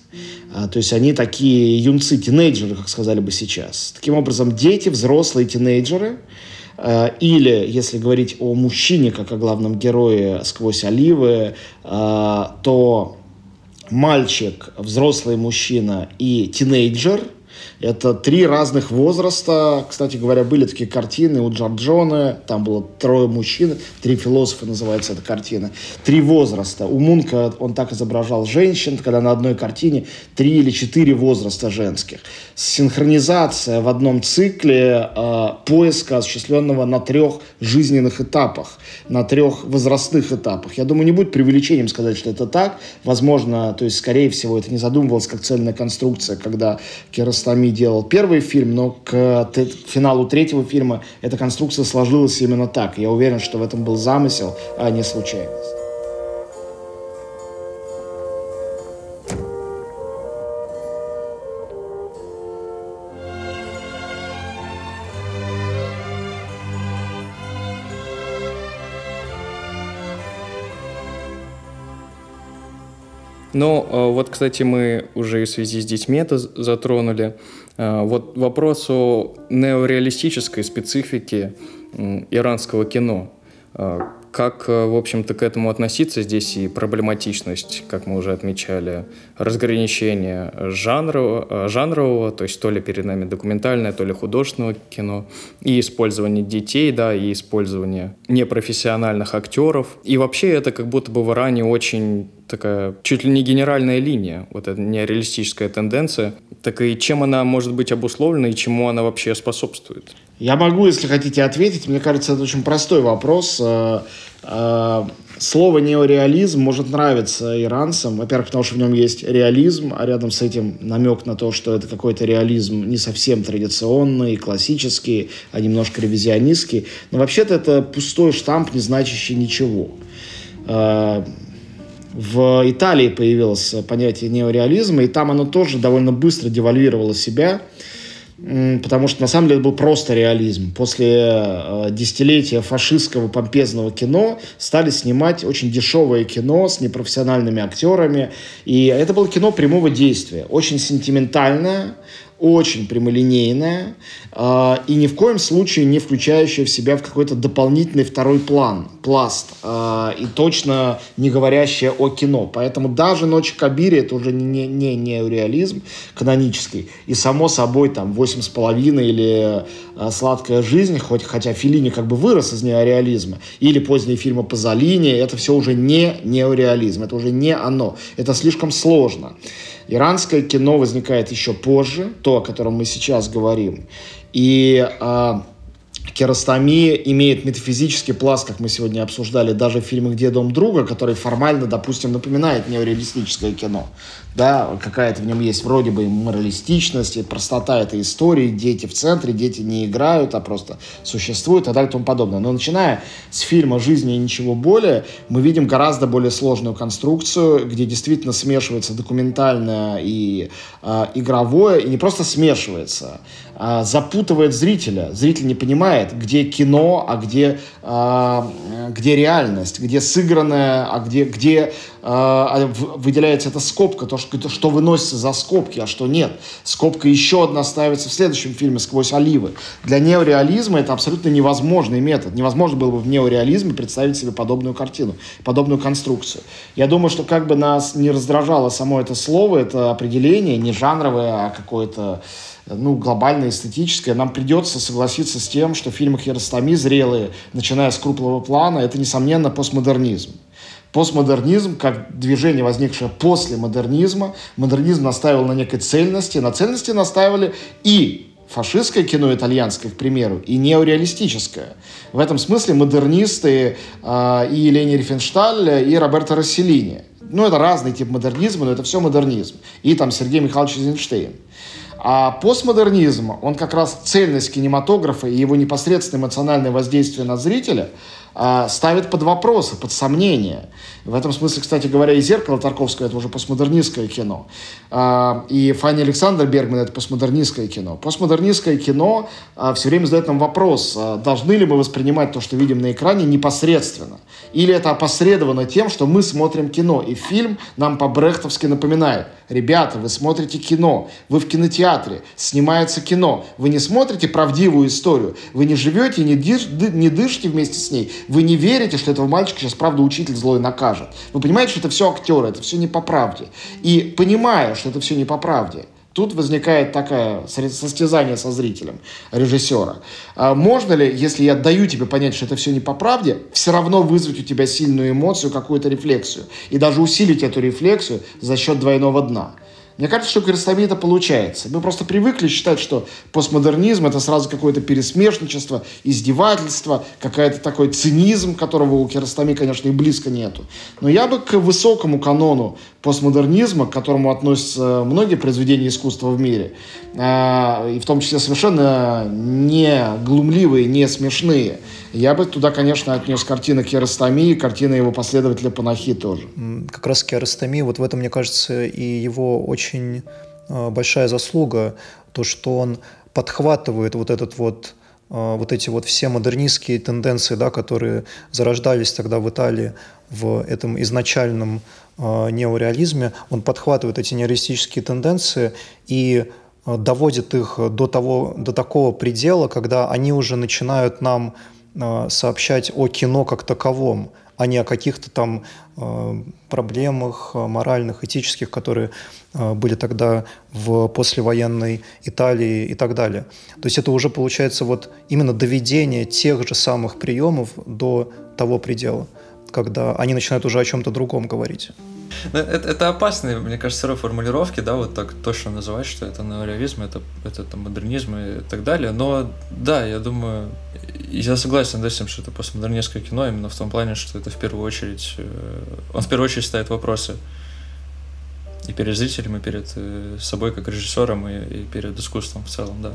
[SPEAKER 6] А, то есть они такие юнцы, тинейджеры, как сказали бы сейчас. Таким образом, дети, взрослые тинейджеры, а, или, если говорить о мужчине, как о главном герое «Сквозь оливы», а, то мальчик, взрослый мужчина и тинейджер – это три разных возраста. Кстати говоря, были такие картины у Джорджоне. Там было трое мужчин, три философа называется эта картина. Три возраста. У Мунка он так изображал женщин, когда на одной картине три или четыре возраста женских. Синхронизация в одном цикле э, поиска, осуществленного на трех жизненных этапах, на трех возрастных этапах. Я думаю, не будет преувеличением сказать, что это так. Возможно, то есть, скорее всего, это не задумывалось как цельная конструкция, когда Керастами делал первый фильм, но к, к финалу третьего фильма эта конструкция сложилась именно так. Я уверен, что в этом был замысел, а не случайность.
[SPEAKER 4] Ну, а, вот, кстати, мы уже в связи с детьми это затронули. А, вот вопрос о неореалистической специфике иранского кино. Как, э, в общем-то, к этому относиться? Здесь и проблематичность, как мы уже отмечали, разграничение жанра, э, жанрового, то есть то ли перед нами документальное, то ли художественное кино, и использование детей, да, и использование непрофессиональных актеров. И вообще это как будто бы в Иране очень такая чуть ли не генеральная линия, вот эта нереалистическая тенденция. Так и чем она может быть обусловлена и чему она вообще способствует?
[SPEAKER 6] Я могу, если хотите, ответить. Мне кажется, это очень простой вопрос. Э, э, слово неореализм может нравиться иранцам. Во-первых, потому что в нем есть реализм, а рядом с этим намек на то, что это какой-то реализм не совсем традиционный, классический, а немножко ревизионистский. Но вообще-то это пустой штамп, не значащий ничего. Э, в Италии появилось понятие неореализма, и там оно тоже довольно быстро девальвировало себя – потому что на самом деле это был просто реализм. После э, десятилетия фашистского помпезного кино стали снимать очень дешевое кино с непрофессиональными актерами. И это было кино прямого действия, очень сентиментальное, очень прямолинейная э, и ни в коем случае не включающая в себя в какой-то дополнительный второй план, пласт, э, и точно не говорящая о кино. Поэтому даже «Ночь Кабири» это уже не, не, не реализм канонический. И само собой там «Восемь с половиной» или э, «Сладкая жизнь», хоть, хотя Филини как бы вырос из неореализма, или поздние фильмы Пазолини, это все уже не неореализм, это уже не оно. Это слишком сложно. Иранское кино возникает еще позже, то, о котором мы сейчас говорим. И э, Керастами имеет метафизический пласт, как мы сегодня обсуждали, даже в фильме «Где дом друга», который формально, допустим, напоминает неореалистическое кино да, какая-то в нем есть вроде бы моралистичность, и простота этой истории, дети в центре, дети не играют, а просто существуют и так далее и тому подобное. Но начиная с фильма «Жизни и ничего более», мы видим гораздо более сложную конструкцию, где действительно смешивается документальное и э, игровое, и не просто смешивается, а запутывает зрителя. Зритель не понимает, где кино, а где, э, где реальность, где сыгранное, а где, где э, выделяется эта скобка, то, что, что выносится за скобки, а что нет. Скобка еще одна ставится в следующем фильме «Сквозь оливы». Для неореализма это абсолютно невозможный метод. Невозможно было бы в неореализме представить себе подобную картину, подобную конструкцию. Я думаю, что как бы нас не раздражало само это слово, это определение, не жанровое, а какое-то ну, глобально эстетическое, нам придется согласиться с тем, что фильмы Херостами зрелые, начиная с крупного плана, это, несомненно, постмодернизм. Постмодернизм, как движение, возникшее после модернизма, модернизм настаивал на некой цельности, на цельности настаивали и фашистское кино итальянское, к примеру, и неореалистическое. В этом смысле модернисты э, и Лени Рифеншталь, и Роберто Расселини. Ну, это разный тип модернизма, но это все модернизм. И там Сергей Михайлович Эйзенштейн. А постмодернизм, он как раз цельность кинематографа и его непосредственное эмоциональное воздействие на зрителя – ставит под вопросы, под сомнения. В этом смысле, кстати говоря, и «Зеркало» Тарковского – это уже постмодернистское кино. А, и Фанни Александр Бергман – это постмодернистское кино. Постмодернистское кино а, все время задает нам вопрос, должны ли мы воспринимать то, что видим на экране, непосредственно. Или это опосредовано тем, что мы смотрим кино, и фильм нам по-брехтовски напоминает – Ребята, вы смотрите кино, вы в кинотеатре, снимается кино. Вы не смотрите правдивую историю, вы не живете, не, дыш, ды, не дышите вместе с ней. Вы не верите, что этого мальчика сейчас, правда, учитель злой накажет. Вы понимаете, что это все актеры, это все не по правде. И понимая, что это все не по правде, Тут возникает такое состязание со зрителем режиссера. А можно ли, если я даю тебе понять, что это все не по правде, все равно вызвать у тебя сильную эмоцию, какую-то рефлексию, и даже усилить эту рефлексию за счет двойного дна? Мне кажется, что у Кирстами это получается. Мы просто привыкли считать, что постмодернизм это сразу какое-то пересмешничество, издевательство, какая-то такой цинизм, которого у Кирстами, конечно, и близко нету. Но я бы к высокому канону постмодернизма, к которому относятся многие произведения искусства в мире, а, и в том числе совершенно не глумливые, не смешные, я бы туда, конечно, отнес картины Керастами и картины его последователя Панахи тоже.
[SPEAKER 3] Как раз Керастами, вот в этом, мне кажется, и его очень а, большая заслуга, то, что он подхватывает вот этот вот а, вот эти вот все модернистские тенденции, да, которые зарождались тогда в Италии в этом изначальном э, неореализме, он подхватывает эти неореалистические тенденции и доводит их до, того, до такого предела, когда они уже начинают нам э, сообщать о кино как таковом, а не о каких-то там э, проблемах э, моральных, этических, которые были тогда в послевоенной Италии и так далее. То есть это уже получается вот именно доведение тех же самых приемов до того предела, когда они начинают уже о чем-то другом говорить.
[SPEAKER 5] Ну, это, это опасные, мне кажется, формулировки, да, вот так точно называть, что это неореализм, это, это там, модернизм и так далее. Но да, я думаю, я согласен с этим, что это постмодернистское кино, именно в том плане, что это в первую очередь, э, он в первую очередь ставит вопросы и перед зрителем, и перед э, собой как режиссером, и, и перед искусством в целом, да.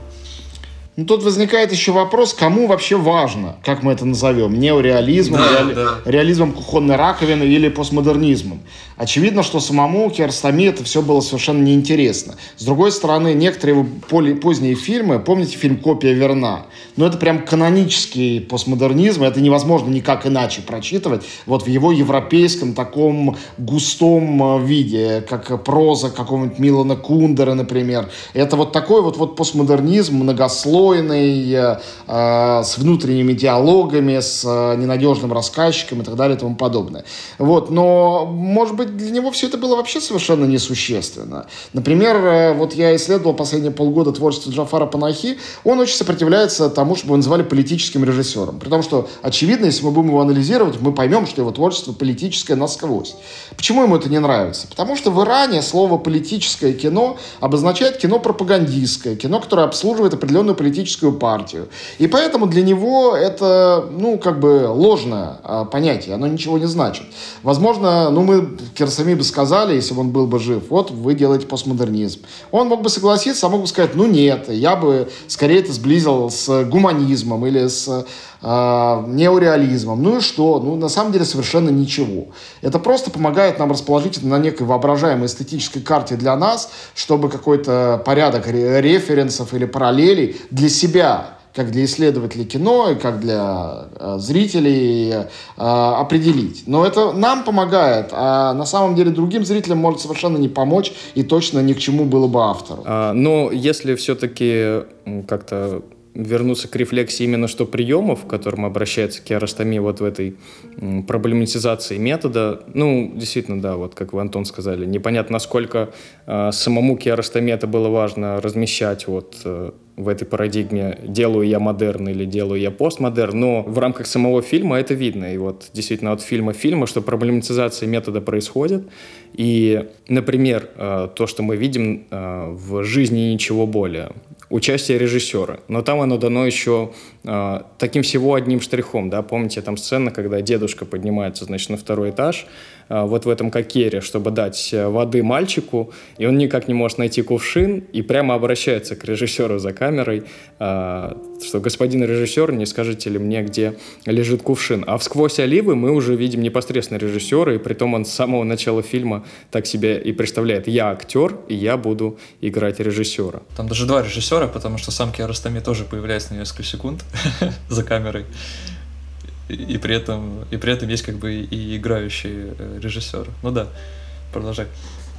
[SPEAKER 6] Ну, тут возникает еще вопрос, кому вообще важно, как мы это назовем, неореализмом, да, реали... да. реализмом кухонной раковины или постмодернизмом. Очевидно, что самому Киарстами это все было совершенно неинтересно. С другой стороны, некоторые его поздние фильмы, помните фильм «Копия верна», но это прям канонический постмодернизм, это невозможно никак иначе прочитывать, вот в его европейском таком густом э, виде, как проза какого-нибудь Милана Кундера, например. Это вот такой вот, вот постмодернизм многослойный, э, э, с внутренними диалогами, с э, ненадежным рассказчиком и так далее и тому подобное. Вот, но, может быть, для него все это было вообще совершенно несущественно. Например, вот я исследовал последние полгода творчество Джафара Панахи, он очень сопротивляется тому, чтобы его называли политическим режиссером. При том, что, очевидно, если мы будем его анализировать, мы поймем, что его творчество политическое насквозь. Почему ему это не нравится? Потому что в Иране слово «политическое кино» обозначает кино пропагандистское, кино, которое обслуживает определенную политическую партию. И поэтому для него это, ну, как бы ложное а, понятие, оно ничего не значит. Возможно, ну, мы Кирсами бы сказали, если бы он был бы жив, вот вы делаете постмодернизм. Он мог бы согласиться, а мог бы сказать, ну нет, я бы скорее это сблизил с гуманизмом или с неореализмом. Ну и что? Ну, на самом деле, совершенно ничего. Это просто помогает нам расположить на некой воображаемой эстетической карте для нас, чтобы какой-то порядок референсов или параллелей для себя как для исследователей кино и как для э, зрителей э, определить. Но это нам помогает, а на самом деле другим зрителям может совершенно не помочь и точно ни к чему было бы автору.
[SPEAKER 4] А, но если все-таки как-то вернуться к рефлексии именно что приемов, к которым обращается Киаростами вот в этой проблематизации метода. Ну, действительно, да, вот как вы, Антон, сказали, непонятно, насколько э, самому Киаростами это было важно размещать вот э, в этой парадигме делаю я модерн или делаю я постмодерн, но в рамках самого фильма это видно. И вот действительно от фильма фильма, что проблематизация метода происходит. И, например, э, то, что мы видим э, в «Жизни ничего более», участие режиссера. Но там оно дано еще э, таким всего одним штрихом, да, помните там сцена, когда дедушка поднимается, значит, на второй этаж, вот в этом кокере, чтобы дать э, воды мальчику, и он никак не может найти кувшин, и прямо обращается к режиссеру за камерой, э, что господин режиссер, не скажете ли мне, где лежит кувшин. А в «Сквозь оливы» мы уже видим непосредственно режиссера, и при том он с самого начала фильма так себя и представляет. Я актер, и я буду играть режиссера.
[SPEAKER 5] Там даже два режиссера, потому что сам Киаростами тоже появляется на несколько секунд *laughs* за камерой. И, при этом, и при этом есть как бы и играющий э, режиссер. Ну да, продолжай.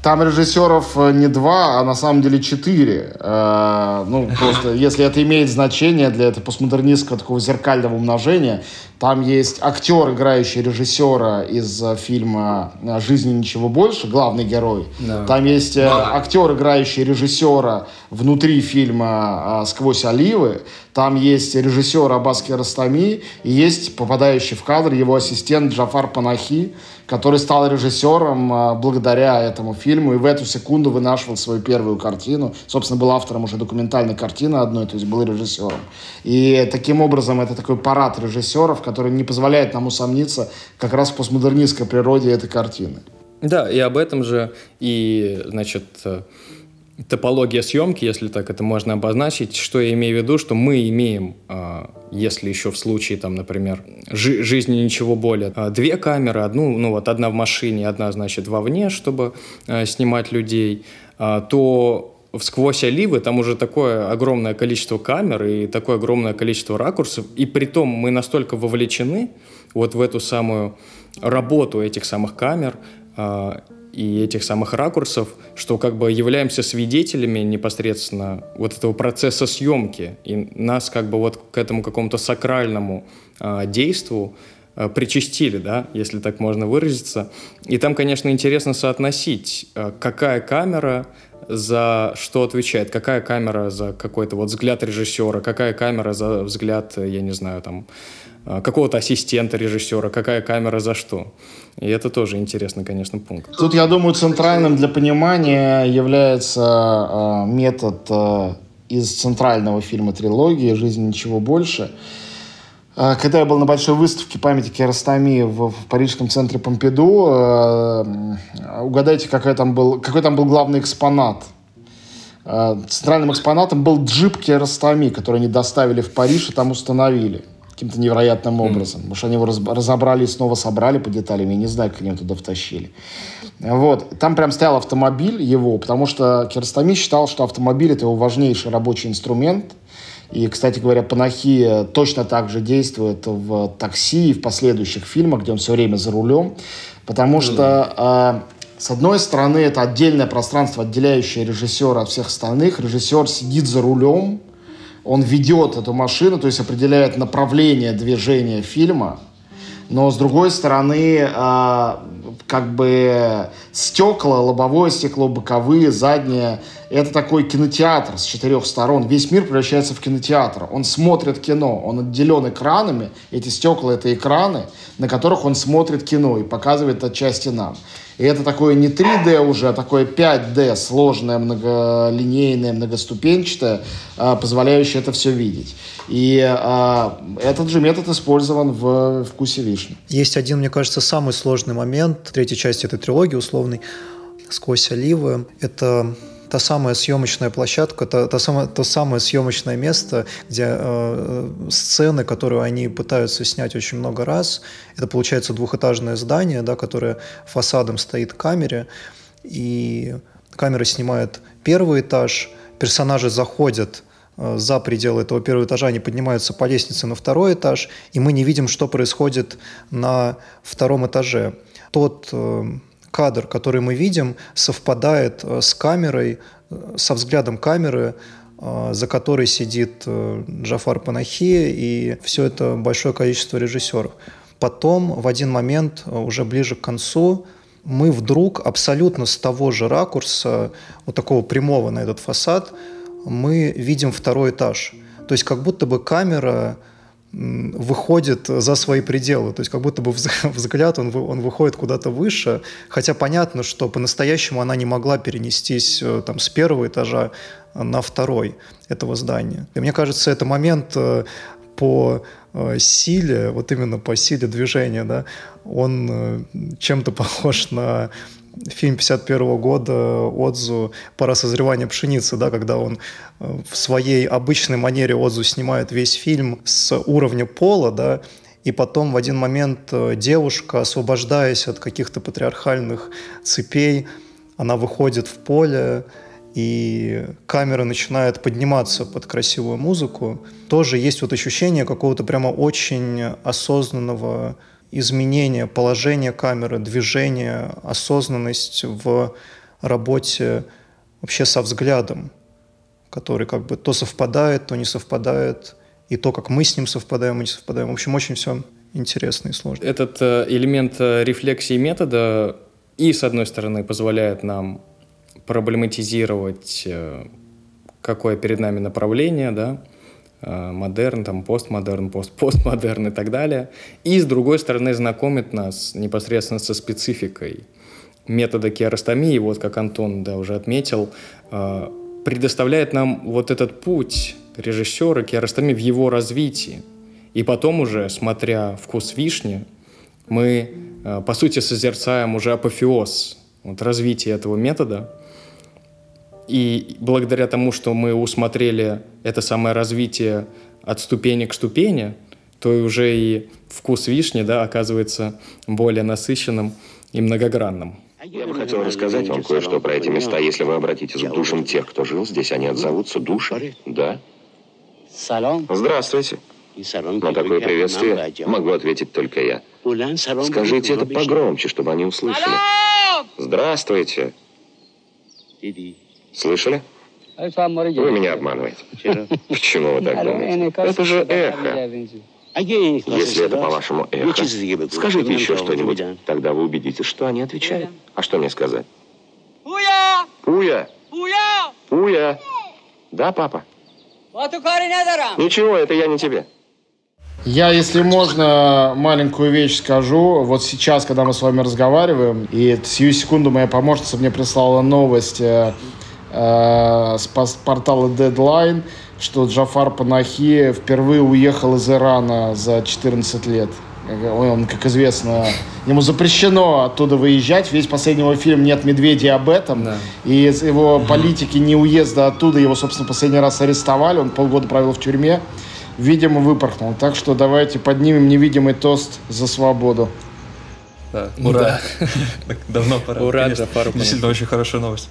[SPEAKER 6] Там режиссеров э, не два, а на самом деле четыре. Э, ну, просто, *laughs* если это имеет значение для этого постмодернистского такого зеркального умножения, там есть актер, играющий режиссера из э, фильма «Жизни ничего больше», главный герой. Да. Там есть да. актер, играющий режиссера внутри фильма «Сквозь оливы». Там есть режиссер Аббас Киаростами и есть попадающий в кадр его ассистент Джафар Панахи, который стал режиссером а, благодаря этому фильму и в эту секунду вынашивал свою первую картину. Собственно, был автором уже документальной картины одной, то есть был режиссером. И таким образом это такой парад режиссеров, который не позволяет нам усомниться как раз в постмодернистской природе этой картины.
[SPEAKER 4] Да, и об этом же и, значит, топология съемки, если так это можно обозначить, что я имею в виду, что мы имеем, а, если еще в случае, там, например, жи жизни ничего более, а, две камеры, одну, ну вот одна в машине, одна, значит, вовне, чтобы а, снимать людей, то сквозь оливы там уже такое огромное количество камер и такое огромное количество ракурсов, и при том мы настолько вовлечены вот в эту самую работу этих самых камер, и этих самых ракурсов, что как бы являемся свидетелями непосредственно вот этого процесса съемки, и нас как бы вот к этому какому-то сакральному э, действу э, причастили, да, если так можно выразиться. И там, конечно, интересно соотносить, э, какая камера за что отвечает, какая камера за какой-то вот взгляд режиссера, какая камера за взгляд, я не знаю, там, какого-то ассистента режиссера, какая камера за что. И это тоже интересный, конечно, пункт.
[SPEAKER 6] Тут, я думаю, центральным для понимания является э, метод э, из центрального фильма трилогии «Жизнь ничего больше». Э, когда я был на большой выставке памяти Керастами в, в парижском центре Помпиду, э, угадайте, какой там, был, какой там был главный экспонат. Э, центральным экспонатом был джип Керастами, который они доставили в Париж и там установили каким-то невероятным образом. Mm. Может, они его разобрали и снова собрали по деталям. Я не знаю, как они его туда втащили. Вот. Там прям стоял автомобиль его, потому что Кирстами считал, что автомобиль — это его важнейший рабочий инструмент. И, кстати говоря, Панахи точно так же действует в «Такси» и в последующих фильмах, где он все время за рулем. Потому что, э, с одной стороны, это отдельное пространство, отделяющее режиссера от всех остальных. Режиссер сидит за рулем, он ведет эту машину, то есть определяет направление движения фильма, но с другой стороны, э, как бы стекла, лобовое стекло, боковые, задние, это такой кинотеатр с четырех сторон. Весь мир превращается в кинотеатр. Он смотрит кино, он отделен экранами, эти стекла — это экраны, на которых он смотрит кино и показывает отчасти нам. И это такое не 3D уже, а такое 5D, сложное, многолинейное, многоступенчатое, а, позволяющее это все видеть. И а, этот же метод использован в «Вкусе вишни».
[SPEAKER 3] Есть один, мне кажется, самый сложный момент третьей части этой трилогии, условный, «Сквозь оливы». Это та самая съемочная площадка, та, та самая, то самое съемочное место, где э, сцены, которые они пытаются снять очень много раз, это получается двухэтажное здание, да, которое фасадом стоит к камере, и камера снимает первый этаж, персонажи заходят э, за пределы этого первого этажа, они поднимаются по лестнице на второй этаж, и мы не видим, что происходит на втором этаже. Тот э, кадр, который мы видим, совпадает э, с камерой, э, со взглядом камеры, э, за которой сидит Джафар Панахи и все это большое количество режиссеров. Потом, в один момент, уже ближе к концу, мы вдруг абсолютно с того же ракурса, вот такого прямого на этот фасад, мы видим второй этаж. То есть как будто бы камера выходит за свои пределы. То есть как будто бы *laughs* взгляд, он, он выходит куда-то выше, хотя понятно, что по-настоящему она не могла перенестись э, там, с первого этажа на второй этого здания. И мне кажется, это момент э, по э, силе, вот именно по силе движения, да, он чем-то *laughs* похож на фильм 51 года Отзу «Пора созревания пшеницы», да, когда он э, в своей обычной манере Отзу снимает весь фильм с уровня пола, да, и потом в один момент э, девушка, освобождаясь от каких-то патриархальных цепей, она выходит в поле, и камера начинает подниматься под красивую музыку. Тоже есть вот ощущение какого-то прямо очень осознанного изменение положения камеры, движение, осознанность в работе вообще со взглядом, который как бы то совпадает, то не совпадает, и то, как мы с ним совпадаем и не совпадаем. В общем, очень все интересно и сложно.
[SPEAKER 4] Этот э, элемент э, рефлексии метода и, с одной стороны, позволяет нам проблематизировать, э, какое перед нами направление, да, модерн, там, постмодерн, пост-постмодерн *laughs* и так далее. И, с другой стороны, знакомит нас непосредственно со спецификой метода керастомии, вот как Антон да, уже отметил, э, предоставляет нам вот этот путь режиссера керастомии в его развитии. И потом уже, смотря «Вкус вишни», мы, э, по сути, созерцаем уже апофеоз вот, развития этого метода – и благодаря тому, что мы усмотрели это самое развитие от ступени к ступени, то уже и вкус вишни да, оказывается более насыщенным и многогранным.
[SPEAKER 1] Я бы хотел рассказать вам кое-что про эти места. Если вы обратитесь к душам тех, кто жил здесь, они отзовутся души. Да? Здравствуйте. На такое приветствие могу ответить только я. Скажите это погромче, чтобы они услышали. Здравствуйте. Слышали? Вы меня обманываете. *laughs* Почему вы так думаете? Это же эхо. Если это, по-вашему, эхо, скажите еще что-нибудь. Тогда вы убедитесь, что они отвечают. А что мне сказать? Пуя! Пуя! Пуя! Да, папа? Ничего, это я не тебе.
[SPEAKER 6] Я, если можно, маленькую вещь скажу. Вот сейчас, когда мы с вами разговариваем, и сию секунду моя помощница мне прислала новость э, с портала Deadline, что Джафар Панахи впервые уехал из Ирана за 14 лет. Он, как известно, ему запрещено оттуда выезжать. Весь последний его фильм «Нет медведей» об этом. Да. И его политики не уезда оттуда, его, собственно, последний раз арестовали. Он полгода провел в тюрьме. Видимо, выпорхнул. Так что давайте поднимем невидимый тост за свободу.
[SPEAKER 5] Да, ура. Да. *laughs* Давно пора. Ура, Джафару. Действительно, очень хорошая новость.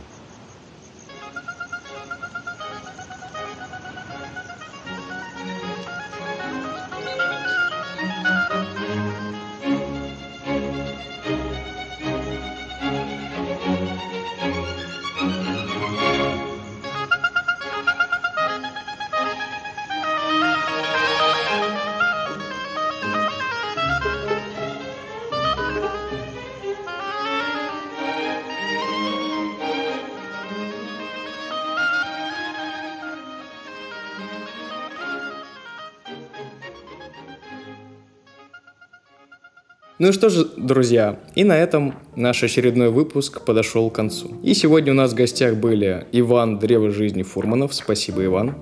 [SPEAKER 4] Ну что же, друзья, и на этом наш очередной выпуск подошел к концу. И сегодня у нас в гостях были Иван Древо жизни Фурманов. Спасибо, Иван.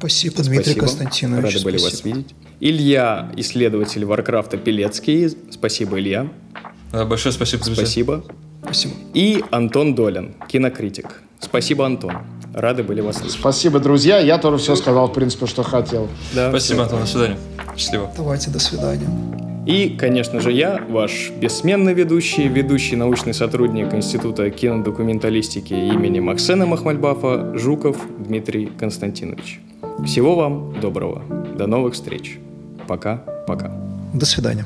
[SPEAKER 3] Спасибо, Дмитрий Спасибо. Константинович.
[SPEAKER 4] Рады были вас видеть. Илья, исследователь Варкрафта Пелецкий. Спасибо, Илья.
[SPEAKER 5] Большое спасибо, друзья.
[SPEAKER 4] Спасибо. Спасибо. И Антон Долин, кинокритик. Спасибо, Антон. Рады были вас слышать.
[SPEAKER 6] Спасибо, друзья. Я тоже все сказал, в принципе, что хотел.
[SPEAKER 5] Да, спасибо, Антон. До свидания. Счастливо.
[SPEAKER 3] Давайте, до свидания.
[SPEAKER 4] И, конечно же, я, ваш бессменный ведущий, ведущий научный сотрудник Института кинодокументалистики имени Максена Махмальбафа Жуков Дмитрий Константинович. Всего вам доброго. До новых встреч. Пока-пока.
[SPEAKER 3] До свидания.